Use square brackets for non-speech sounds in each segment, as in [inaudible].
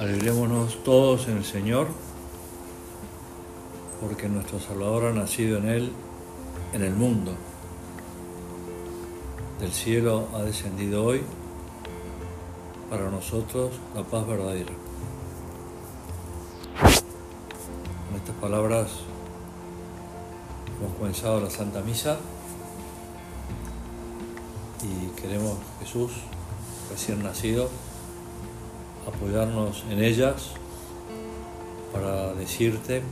Alegrémonos todos en el Señor, porque nuestro Salvador ha nacido en Él, en el mundo. Del cielo ha descendido hoy para nosotros la paz verdadera. Con estas palabras hemos comenzado la Santa Misa y queremos Jesús recién nacido apoyarnos en ellas para decirte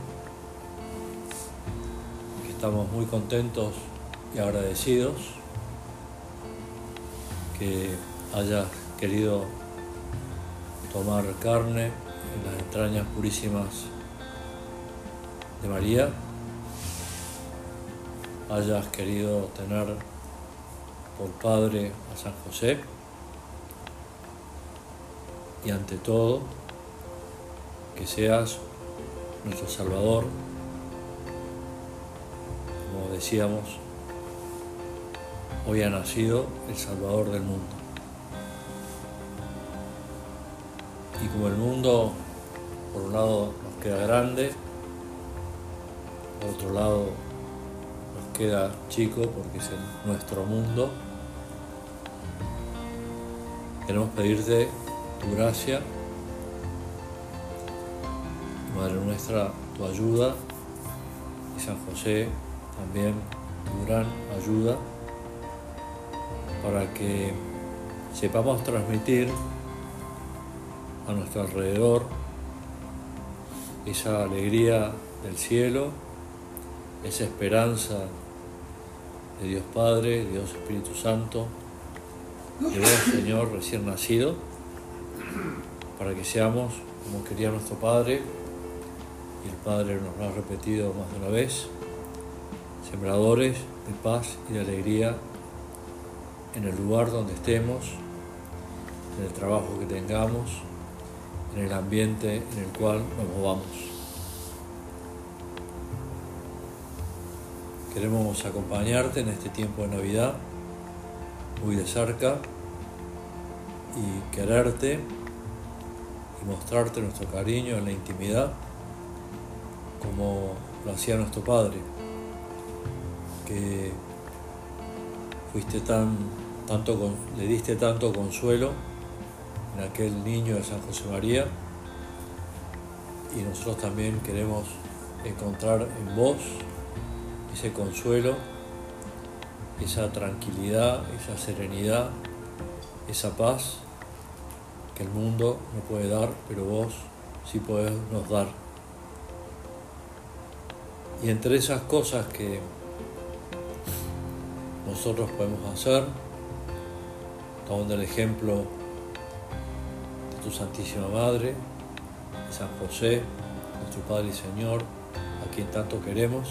que estamos muy contentos y agradecidos que hayas querido tomar carne en las entrañas purísimas de María, hayas querido tener por padre a San José, y ante todo que seas nuestro Salvador, como decíamos, hoy ha nacido el Salvador del mundo. Y como el mundo, por un lado, nos queda grande, por otro lado, nos queda chico porque es nuestro mundo, queremos pedirte tu gracia, Madre nuestra, tu ayuda. Y San José también tu gran ayuda para que sepamos transmitir a nuestro alrededor esa alegría del cielo, esa esperanza de Dios Padre, Dios Espíritu Santo, de vos Señor recién nacido para que seamos como quería nuestro Padre, y el Padre nos lo ha repetido más de una vez, sembradores de paz y de alegría en el lugar donde estemos, en el trabajo que tengamos, en el ambiente en el cual nos movamos. Queremos acompañarte en este tiempo de Navidad muy de cerca y quererte mostrarte nuestro cariño en la intimidad como lo hacía nuestro Padre, que fuiste tan, tanto le diste tanto consuelo en aquel niño de San José María y nosotros también queremos encontrar en vos ese consuelo, esa tranquilidad, esa serenidad, esa paz que el mundo no puede dar, pero vos sí podés nos dar. Y entre esas cosas que nosotros podemos hacer, tomando el ejemplo de tu Santísima Madre, de San José, nuestro Padre y Señor, a quien tanto queremos,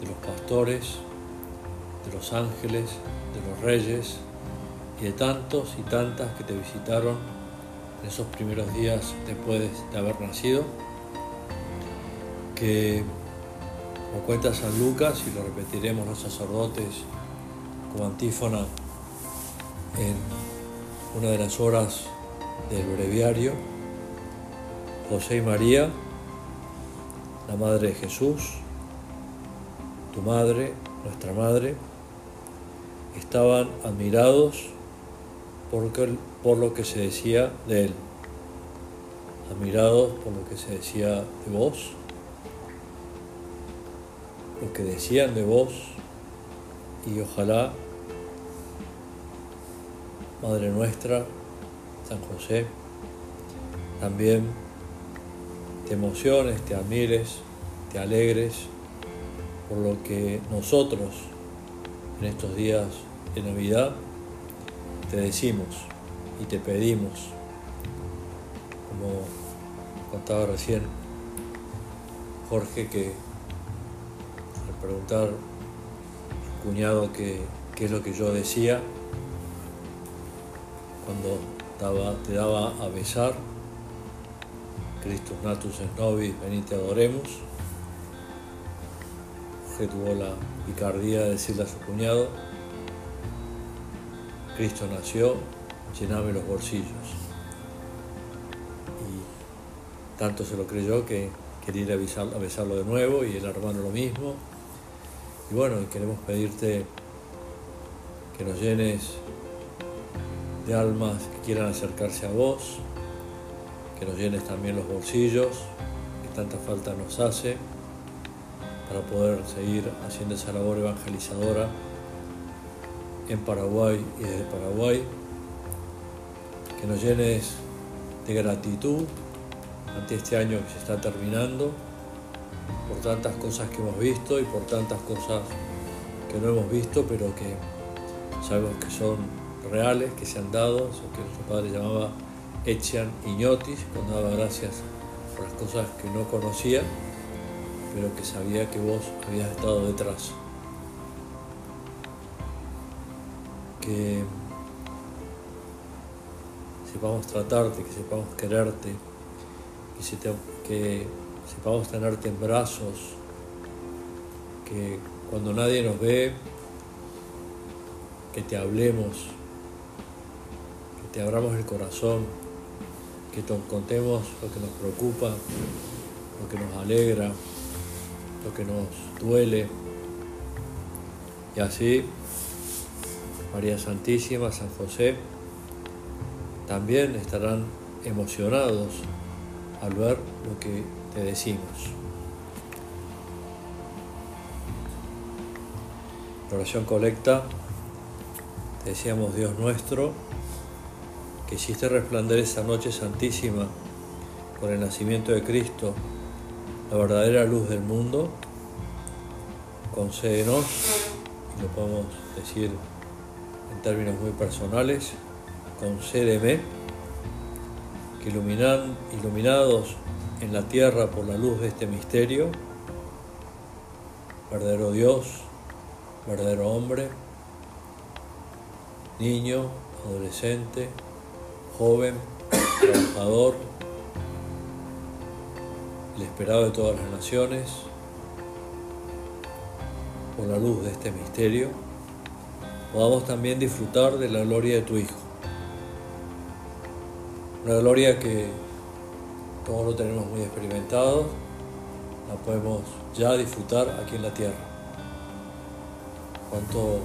de los pastores, de los ángeles, de los reyes, de tantos y tantas que te visitaron en esos primeros días después de haber nacido, que como cuenta San Lucas, y lo repetiremos los sacerdotes como antífona en una de las horas del breviario, José y María, la Madre de Jesús, tu Madre, nuestra Madre, estaban admirados por, lo que se decía de él, admirados por lo que se decía de vos, lo que decían de vos. Y ojalá, Madre nuestra, San José, también te emociones, te admires, te alegres por lo que nosotros en estos días de Navidad te decimos y te pedimos, como contaba recién Jorge, que al preguntar al cuñado qué, es lo que yo decía, cuando te daba a besar, Christus natus es nobis, venite adoremos, Jorge tuvo la picardía de decirle a su cuñado, Cristo nació, llename los bolsillos. tanto se lo creyó que quería ir a besarlo de nuevo y el hermano lo mismo. Y bueno, queremos pedirte que nos llenes de almas que quieran acercarse a vos, que nos llenes también los bolsillos, que tanta falta nos hace, para poder seguir haciendo esa labor evangelizadora en Paraguay y desde Paraguay, que nos llenes de gratitud ante este año que se está terminando, por tantas cosas que hemos visto y por tantas cosas que no hemos visto, pero que sabemos que son reales, que se han dado, eso que nuestro padre llamaba Echian Iñotis, cuando daba gracias por las cosas que no conocía, pero que sabía que vos habías estado detrás. Que sepamos tratarte, que sepamos quererte, que, sepamos tenerte en brazos, que cuando nadie nos ve, que te hablemos, que te abramos el corazón, que te contemos lo que nos preocupa, lo que nos alegra, lo que nos duele. Y así, María Santísima, San José, también estarán emocionados al ver lo que te decimos. La oración colecta, te decíamos Dios nuestro, que hiciste resplandecer esa noche santísima con el nacimiento de Cristo, la verdadera luz del mundo, concédenos, lo podemos decir términos muy personales, concédeme que iluminan, iluminados en la tierra por la luz de este misterio, verdadero Dios, verdadero hombre, niño, adolescente, joven, [coughs] trabajador, el esperado de todas las naciones, por la luz de este misterio, podamos también disfrutar de la gloria de tu Hijo. Una gloria que todos lo tenemos muy experimentado, la podemos ya disfrutar aquí en la tierra. Cuánto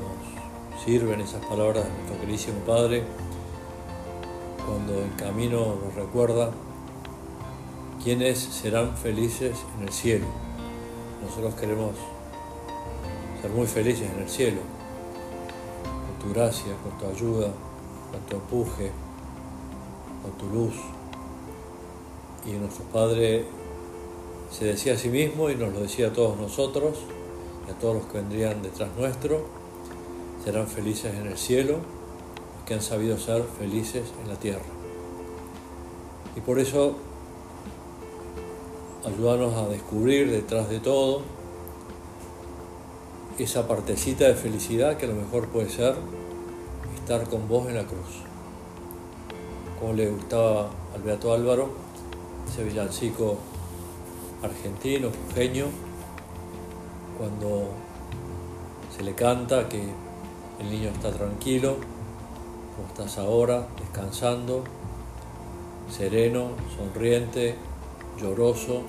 nos sirven esas palabras de nuestro queridísimo Padre cuando el camino nos recuerda quiénes serán felices en el cielo. Nosotros queremos ser muy felices en el cielo, tu gracia, con tu ayuda, con tu empuje, con tu luz. Y nuestro Padre se decía a sí mismo y nos lo decía a todos nosotros y a todos los que vendrían detrás nuestro, serán felices en el cielo, que han sabido ser felices en la tierra. Y por eso ayudarnos a descubrir detrás de todo esa partecita de felicidad que a lo mejor puede ser estar con vos en la cruz como le gustaba al Beato Álvaro, ese villancico argentino, genio, cuando se le canta que el niño está tranquilo, como estás ahora, descansando, sereno, sonriente, lloroso,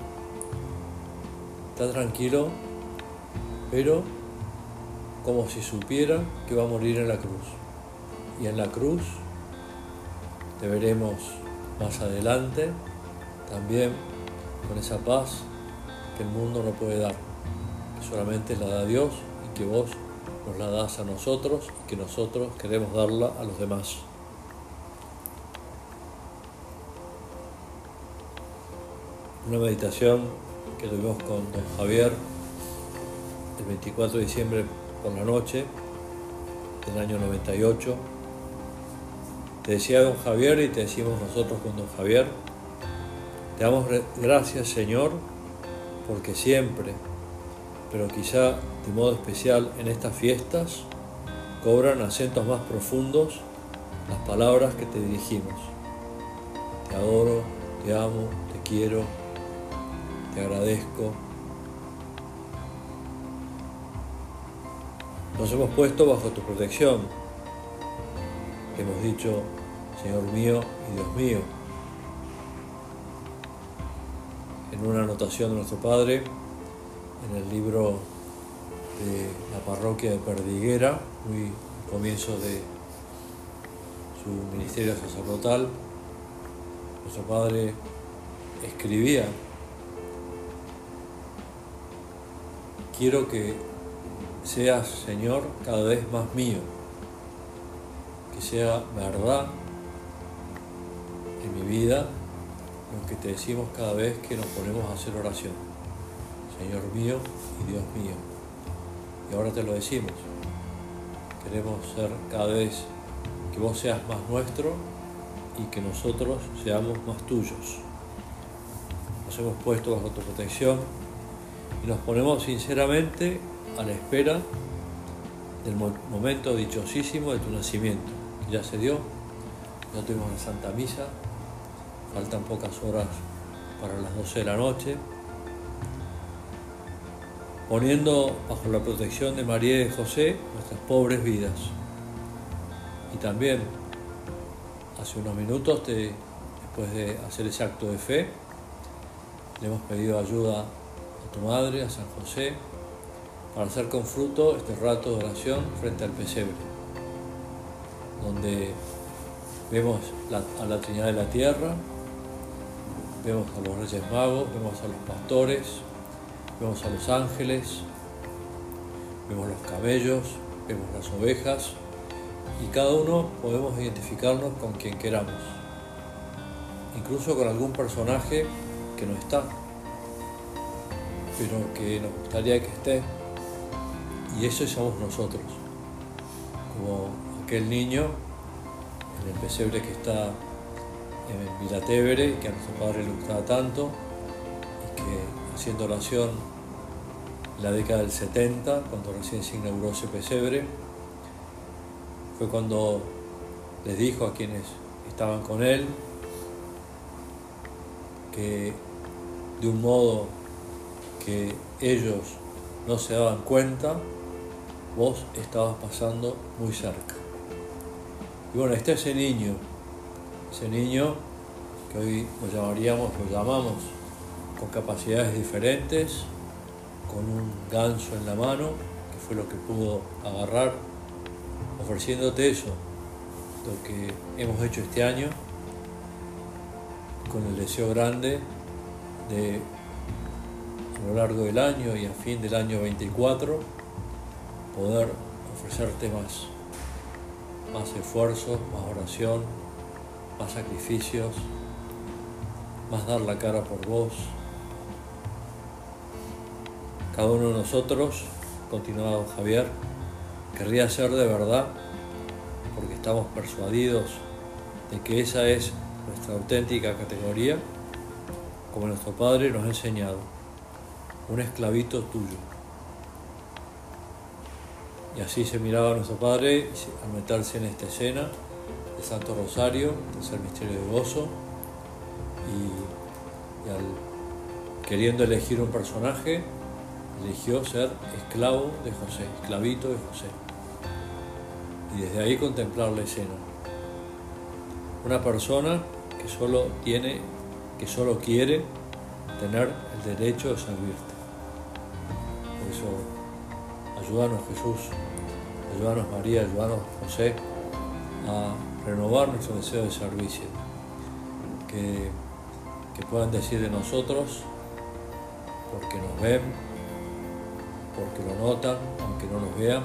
está tranquilo, pero como si supiera que va a morir en la cruz. Y en la cruz te veremos más adelante, también con esa paz que el mundo no puede dar, que solamente la da Dios y que vos nos la das a nosotros y que nosotros queremos darla a los demás. Una meditación que tuvimos con don Javier el 24 de diciembre por la noche del año 98 te decía don Javier y te decimos nosotros con don Javier, te damos gracias Señor porque siempre, pero quizá de modo especial en estas fiestas, cobran acentos más profundos las palabras que te dirigimos. Te adoro, te amo, te quiero, te agradezco. Nos hemos puesto bajo tu protección hemos dicho, Señor mío y Dios mío. en una anotación de nuestro Padre, en el libro de la parroquia de Perdiguera, muy comienzo de su ministerio sacerdotal, nuestro Padre escribía, quiero que seas, Señor, cada vez más mío, que sea verdad en mi vida lo que te decimos cada vez que nos ponemos a hacer oración. Señor mío y Dios mío. Y ahora te lo decimos. Queremos ser cada vez que vos seas más nuestro y que nosotros seamos más tuyos. Nos hemos puesto bajo tu protección y nos ponemos sinceramente a la espera del momento dichosísimo de tu nacimiento, ya se dio, ya tuvimos la Santa Misa, faltan pocas horas para las 12 de la noche, poniendo bajo la protección de María y José nuestras pobres vidas. Y también, hace unos minutos, después de hacer ese acto de fe, le hemos pedido ayuda a tu madre, a San José, para hacer con fruto este rato de oración frente al pesebre, donde vemos a la Trinidad de la Tierra, vemos a los Reyes Magos, vemos a los pastores, vemos a los ángeles, vemos los cabellos, vemos las ovejas y cada uno podemos identificarnos con quien queramos, incluso con algún personaje que no está, pero que nos gustaría que esté y eso somos nosotros, como aquel niño en el pesebre que está en Vilatevere, que a nuestro padre le gustaba tanto, y que haciendo oración en la década del 70, cuando recién se inauguró ese pesebre, fue cuando les dijo a quienes estaban con él que de un modo que ellos no se daban cuenta, vos estabas pasando muy cerca. Y bueno, está ese niño, ese niño que hoy lo llamaríamos, lo llamamos, con capacidades diferentes, con un ganso en la mano, que fue lo que pudo agarrar, ofreciéndote eso, lo que hemos hecho este año, con el deseo grande de a lo largo del año y a fin del año 24 poder ofrecerte más, más esfuerzo, más oración, más sacrificios, más dar la cara por vos. Cada uno de nosotros, continuado Javier, querría ser de verdad, porque estamos persuadidos de que esa es nuestra auténtica categoría, como nuestro Padre nos ha enseñado, un esclavito tuyo. Y así se miraba nuestro Padre al meterse en esta escena de Santo Rosario, el misterio de gozo, y, queriendo elegir un personaje, eligió ser esclavo de José, esclavito de José. Y desde ahí contemplar la escena. Una persona que solo tiene, que solo quiere tener el derecho de servirte. Por eso Ayúdanos Jesús, ayúdanos María, ayúdanos José a renovar nuestro deseo de servicio. Que, que puedan decir de nosotros, porque nos ven, porque lo notan, aunque no nos vean,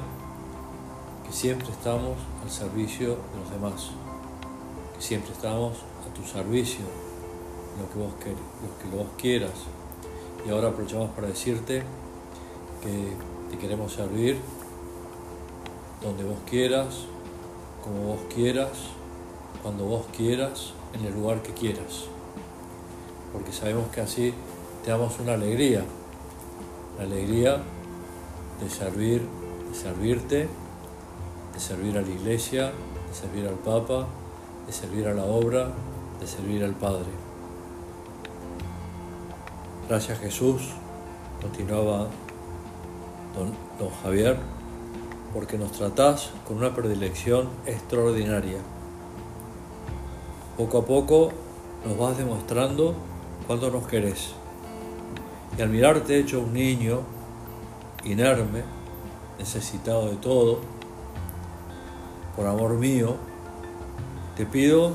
que siempre estamos al servicio de los demás, que siempre estamos a tu servicio, lo que vos, lo que vos quieras. Y ahora aprovechamos para decirte que te queremos servir donde vos quieras, como vos quieras, cuando vos quieras, en el lugar que quieras. Porque sabemos que así te damos una alegría, la alegría de servir, de servirte, de servir a la iglesia, de servir al Papa, de servir a la obra, de servir al Padre. Gracias Jesús, continuaba don, Javier, porque nos tratás con una predilección extraordinaria. Poco a poco nos vas demostrando cuánto nos querés Y al mirarte hecho un niño, inerme, necesitado de todo, por amor mío, te pido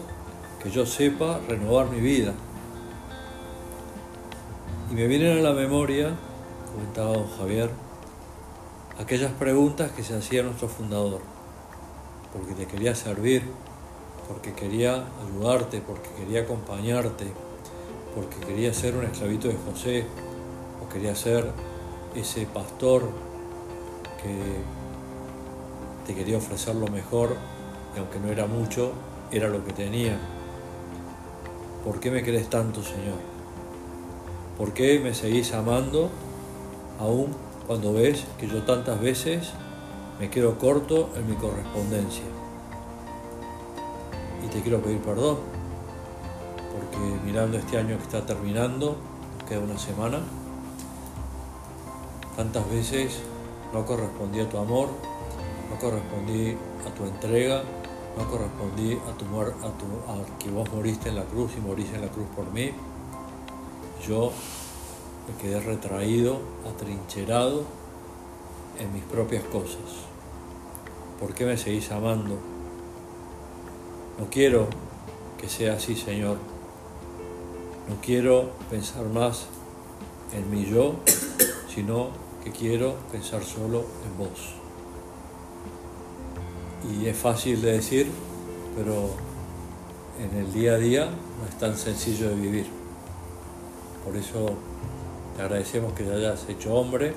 que yo sepa renovar mi vida. Y me vienen a la memoria, comentaba don Javier, aquellas preguntas que se hacía nuestro fundador, porque te quería servir, porque quería ayudarte, porque quería acompañarte, porque quería ser un esclavito de José, o quería ser ese pastor que te quería ofrecer lo mejor, y aunque no era mucho, era lo que tenía. ¿Por qué me querés tanto, Señor? ¿Por qué me seguís amando aún cuando ves que yo tantas veces me quedo corto en mi correspondencia? Y te quiero pedir perdón, porque mirando este año que está terminando, queda una semana, tantas veces no correspondí a tu amor, no correspondí a tu entrega, no correspondí a tu a tu a que vos moriste en la cruz y moriste en la cruz por mí. Yo me quedé retraído, atrincherado en mis propias cosas. ¿Por qué me seguís amando? No quiero que sea así, Señor. No quiero pensar más en mi yo, sino que quiero pensar solo en vos. Y es fácil de decir, pero en el día a día no es tan sencillo de vivir. Por eso agradecemos que te hayas hecho hombre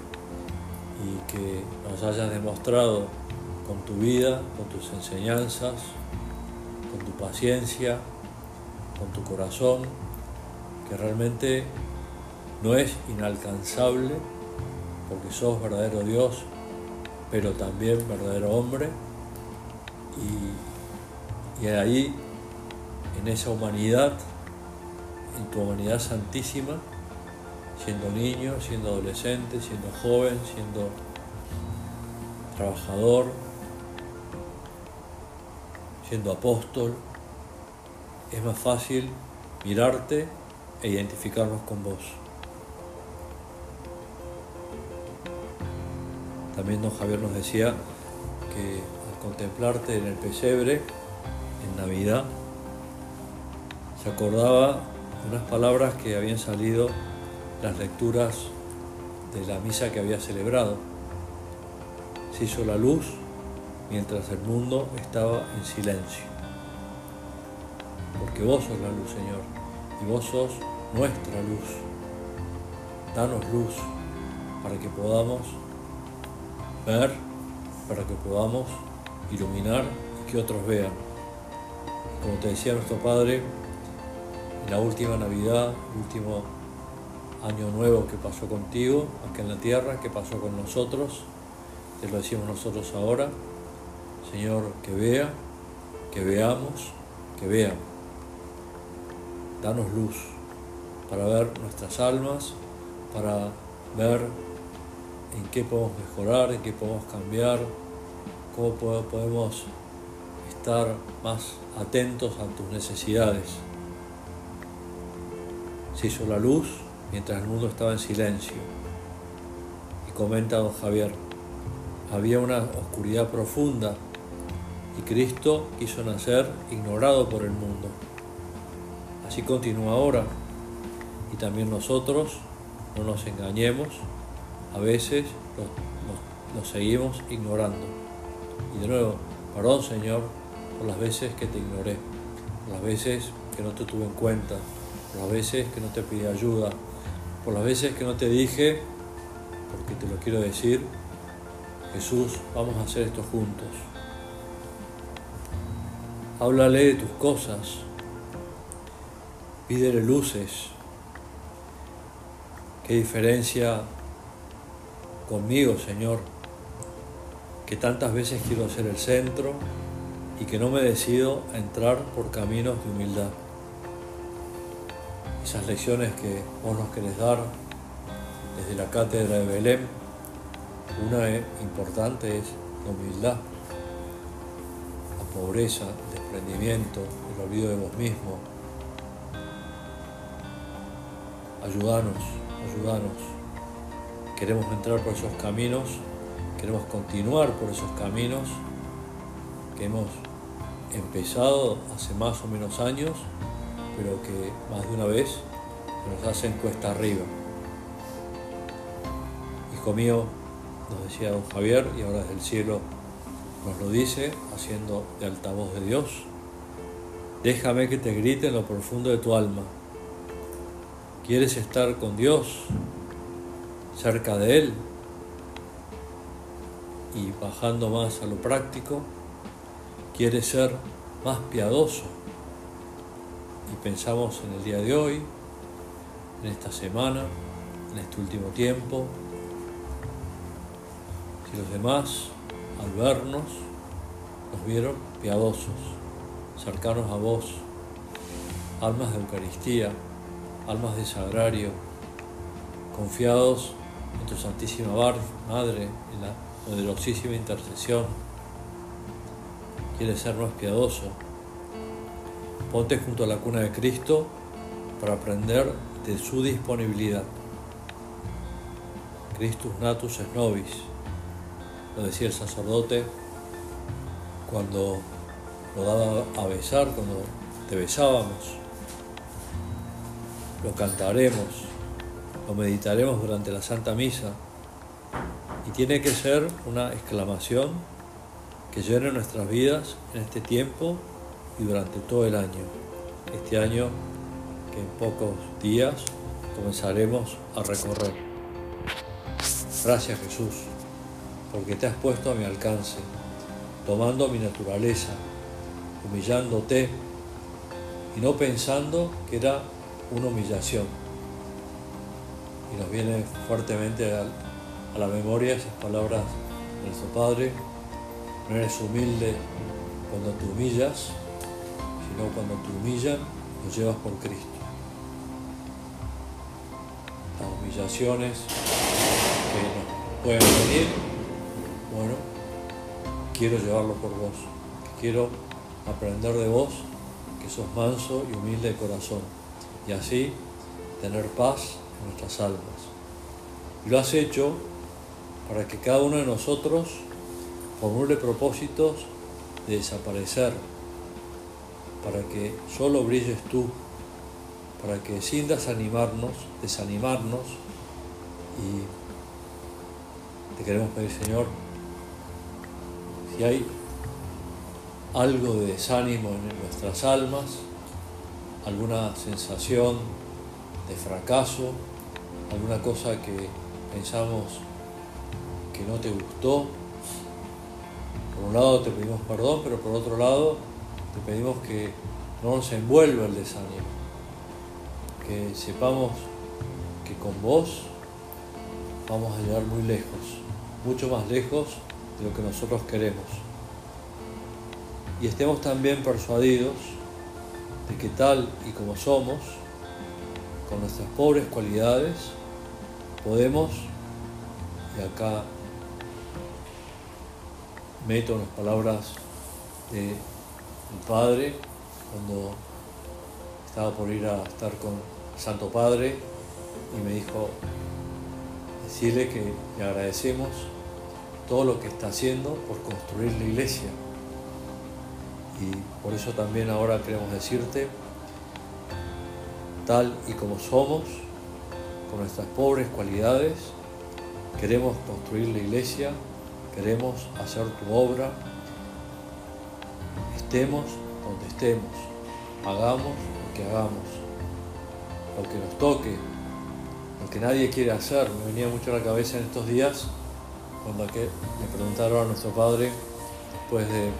y que nos hayas demostrado con tu vida, con tus enseñanzas, con tu paciencia, con tu corazón, que realmente no es inalcanzable porque sos verdadero Dios, pero también verdadero hombre. Y, ahí, en esa humanidad, en tu humanidad santísima, siendo niño, siendo adolescente, siendo joven, siendo trabajador, siendo apóstol, es más fácil mirarte e identificarnos con vos. También don Javier nos decía que contemplarte en el pesebre, en Navidad, se acordaba unas palabras que habían salido las lecturas de la misa que había celebrado. Se hizo la luz mientras el mundo estaba en silencio. Porque vos sos la luz, Señor, y vos sos nuestra luz. Danos luz para que podamos ver, para que podamos iluminar y que otros vean. Como te decía nuestro Padre, en la última Navidad, último año nuevo que pasó contigo, acá en la tierra, que pasó con nosotros, te lo decimos nosotros ahora, Señor, que vea, que veamos, que vean. Danos luz para ver nuestras almas, para ver en qué podemos mejorar, en qué podemos cambiar, cómo podemos estar más atentos a tus necesidades. Se hizo la luz mientras el mundo estaba en silencio. Y comenta don Javier, había una oscuridad profunda y Cristo quiso nacer ignorado por el mundo. Así continúa ahora y también nosotros, no nos engañemos, a veces lo, seguimos ignorando. Y de nuevo, perdón Señor por las veces que te ignoré, por las veces que no te tuve en cuenta, por las veces que no te pedí ayuda, por las veces que no te dije, porque te lo quiero decir, Jesús, vamos a hacer esto juntos. Háblale de tus cosas, pídele luces. ¿Qué diferencia conmigo, Señor? que tantas veces quiero ser el centro y que no me decido a entrar por caminos de humildad. Esas lecciones que vos nos querés dar desde la cátedra de Belén, una importante es la humildad, la pobreza, el desprendimiento, el olvido de vos mismo. Ayúdanos, ayúdanos queremos entrar por esos caminos, queremos continuar por esos caminos que hemos empezado hace más o menos años, pero que más de una vez nos hacen cuesta arriba. Hijo mío, nos decía don Javier, y ahora desde el cielo nos lo dice, haciendo de altavoz de Dios, déjame que te grite en lo profundo de tu alma. ¿Quieres estar con Dios, cerca de Él? Y bajando más a lo práctico, ¿quieres ser más piadoso? Y pensamos en el día de hoy, en esta semana, en este último tiempo, si los demás al vernos nos vieron piadosos, cercanos a vos, almas de Eucaristía, almas de sagrario, confiados en tu Santísima Madre, en la poderosísima intercesión. Quieres ser más piadoso. Ponte junto a la cuna de Cristo para aprender de su disponibilidad. Christus natus es nobis, lo decía el sacerdote cuando lo daba a besar, cuando te besábamos. Lo cantaremos, lo meditaremos durante la Santa Misa y tiene que ser una exclamación que llene nuestras vidas en este tiempo y durante todo el año. Este año que en pocos días comenzaremos a recorrer. Gracias Jesús, porque te has puesto a mi alcance, tomando mi naturaleza, humillándote y no pensando que era una humillación. Y nos viene fuertemente a, la memoria esas palabras de nuestro Padre, no eres humilde cuando te humillas, sino cuando te humillan, lo llevas por Cristo. Las humillaciones que nos pueden venir, bueno, quiero llevarlo por vos, quiero aprender de vos que sos manso y humilde de corazón y así tener paz en nuestras almas. Y lo has hecho para que cada uno de nosotros formule propósitos de desaparecer, para que solo brilles tú, para que sin desanimarnos, desanimarnos, y te queremos pedir, Señor, si hay algo de desánimo en nuestras almas, alguna sensación de fracaso, alguna cosa que pensamos que no te gustó. Por un lado te pedimos perdón, pero por otro lado te pedimos que no nos envuelva el desánimo, que sepamos que con vos vamos a llegar muy lejos, mucho más lejos de lo que nosotros queremos. Y estemos también persuadidos de que tal y como somos, con nuestras pobres cualidades, podemos, y acá meto las palabras Padre, cuando estaba por ir a estar con Santo Padre, y me dijo, decirle que le agradecemos todo lo que está haciendo por construir la iglesia y por eso también ahora queremos decirte, tal y como somos, con nuestras pobres cualidades, queremos construir la iglesia, queremos hacer tu obra, estemos donde estemos, hagamos lo que hagamos, lo que nos toque, lo que nadie quiere hacer. Me venía mucho a la cabeza en estos días cuando le preguntaron a nuestro Padre, después de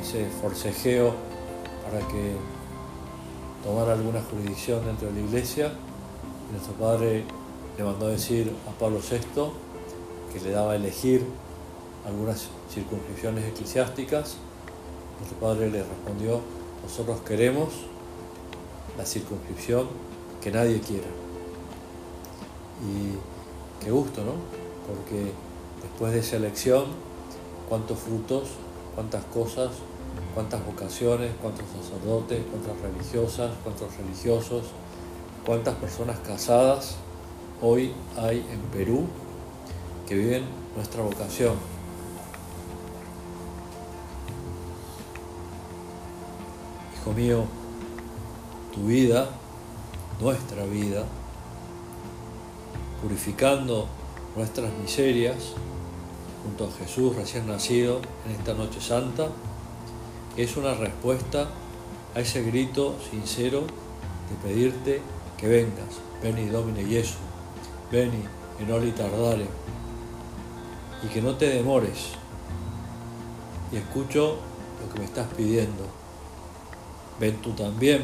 ese forcejeo para que tomara alguna jurisdicción dentro de la iglesia. nuestro padre le mandó a decir a Pablo VI que le daba a elegir algunas circunscripciones eclesiásticas. Nuestro padre le respondió, nosotros queremos la circunscripción que nadie quiera. Y qué gusto, ¿no? Porque después de esa elección, cuántos frutos, cuántas cosas cuántas vocaciones, cuántos sacerdotes, cuántas religiosas, cuántos religiosos, cuántas personas casadas hoy hay en Perú que viven nuestra vocación. Mío, tu vida, nuestra vida, purificando nuestras miserias junto a Jesús recién nacido en esta noche santa, es una respuesta a ese grito sincero de pedirte que vengas, veni Domine Jesu, veni en oli tardare, y que no te demores, y escucho lo que me estás pidiendo. Ven tú también,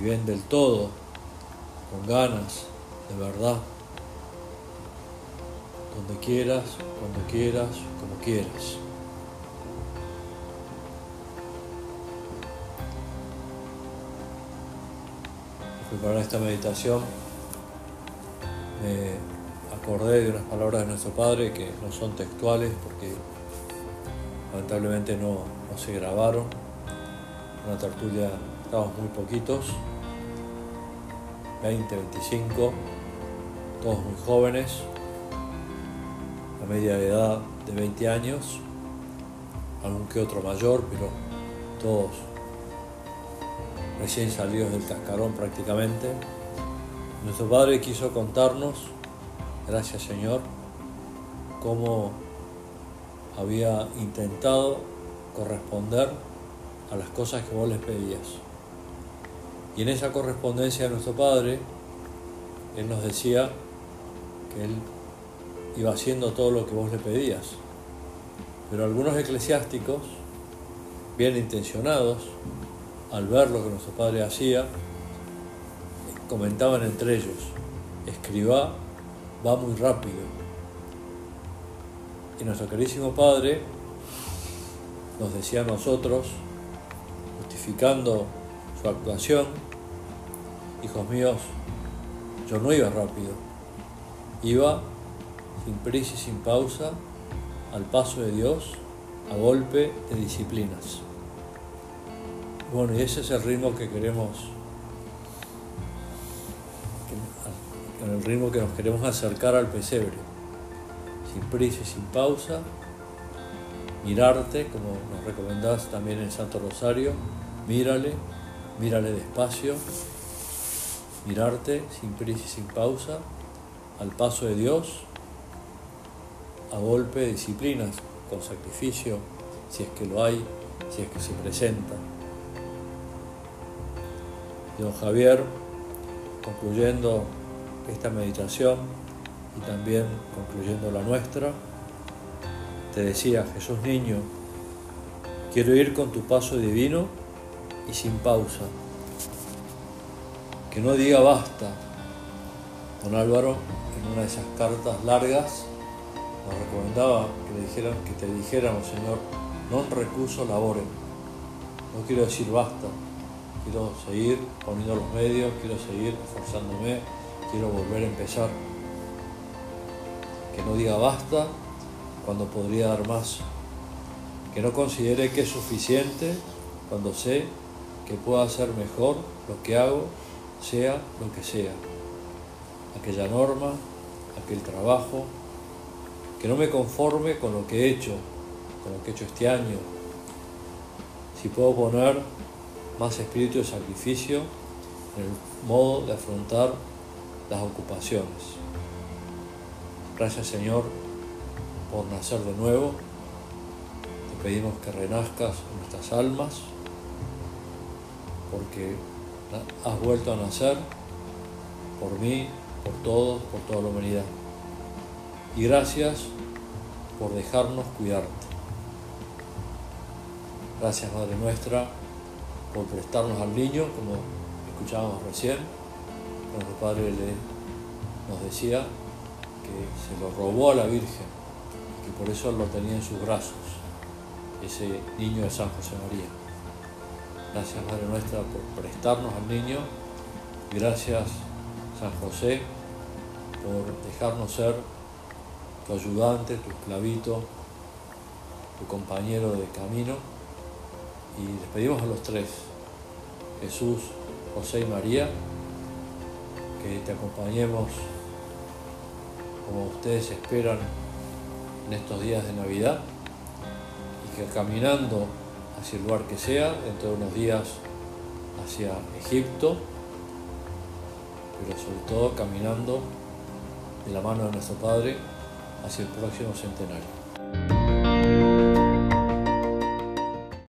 y ven del todo, con ganas, de verdad, donde quieras, cuando quieras, como quieras. preparar esta meditación me acordé de unas palabras de nuestro Padre que no son textuales porque lamentablemente no, no se grabaron. En la tertulia estábamos muy poquitos, 20, 25, todos muy jóvenes, a media edad de 20 años, algún que otro mayor, pero todos recién salidos del cascarón prácticamente. Nuestro Padre quiso contarnos, gracias Señor, cómo había intentado corresponder a las cosas que vos les pedías. Y en esa correspondencia de nuestro Padre, Él nos decía que Él iba haciendo todo lo que vos le pedías. Pero algunos eclesiásticos, bien intencionados, al ver lo que nuestro padre hacía, comentaban entre ellos, escriba va muy rápido. Y nuestro querísimo padre nos decía a nosotros, justificando su actuación, hijos míos, yo no iba rápido, iba sin prisa y sin pausa al paso de Dios a golpe de disciplinas. Bueno, y ese es el ritmo que queremos, el ritmo que nos queremos acercar al pesebre, sin prisa y sin pausa, mirarte, como nos recomendás también en Santo Rosario, mírale, mírale despacio, mirarte sin prisa y sin pausa, al paso de Dios, a golpe de disciplinas, con sacrificio, si es que lo hay, si es que se presenta. Don Javier, concluyendo esta meditación y también concluyendo la nuestra, te decía, Jesús niño, quiero ir con tu paso divino y sin pausa. Que no diga basta. Don Álvaro, en una de esas cartas largas, nos recomendaba que, le dijeran, que te dijéramos, Señor, non recuso labore. No quiero decir basta, quiero seguir poniendo los medios, quiero seguir esforzándome, quiero volver a empezar. Que no diga basta cuando podría dar más. Que no considere que es suficiente cuando sé que puedo hacer mejor lo que hago, sea lo que sea. Aquella norma, aquel trabajo. Que no me conforme con lo que he hecho, con lo que he hecho este año. Si puedo poner más espíritu de sacrificio en el modo de afrontar las ocupaciones. Gracias Señor por nacer de nuevo. Te pedimos que renazcas en nuestras almas porque has vuelto a nacer por mí, por todos, por toda la humanidad. Y gracias por dejarnos cuidarte. Gracias Madre nuestra por prestarnos al niño, como escuchábamos recién. Nuestro padre nos decía que se lo robó a la Virgen y que por eso lo tenía en sus brazos, ese niño de San José María. Gracias Madre Nuestra por prestarnos al niño. Gracias San José por dejarnos ser tu ayudante, tu esclavito, tu compañero de camino. Y les pedimos a los tres, Jesús, José y María, que te acompañemos como ustedes esperan en estos días de Navidad y que caminando hacia el lugar que sea, dentro de unos días hacia Egipto, pero sobre todo caminando de la mano de nuestro Padre hacia el próximo centenario.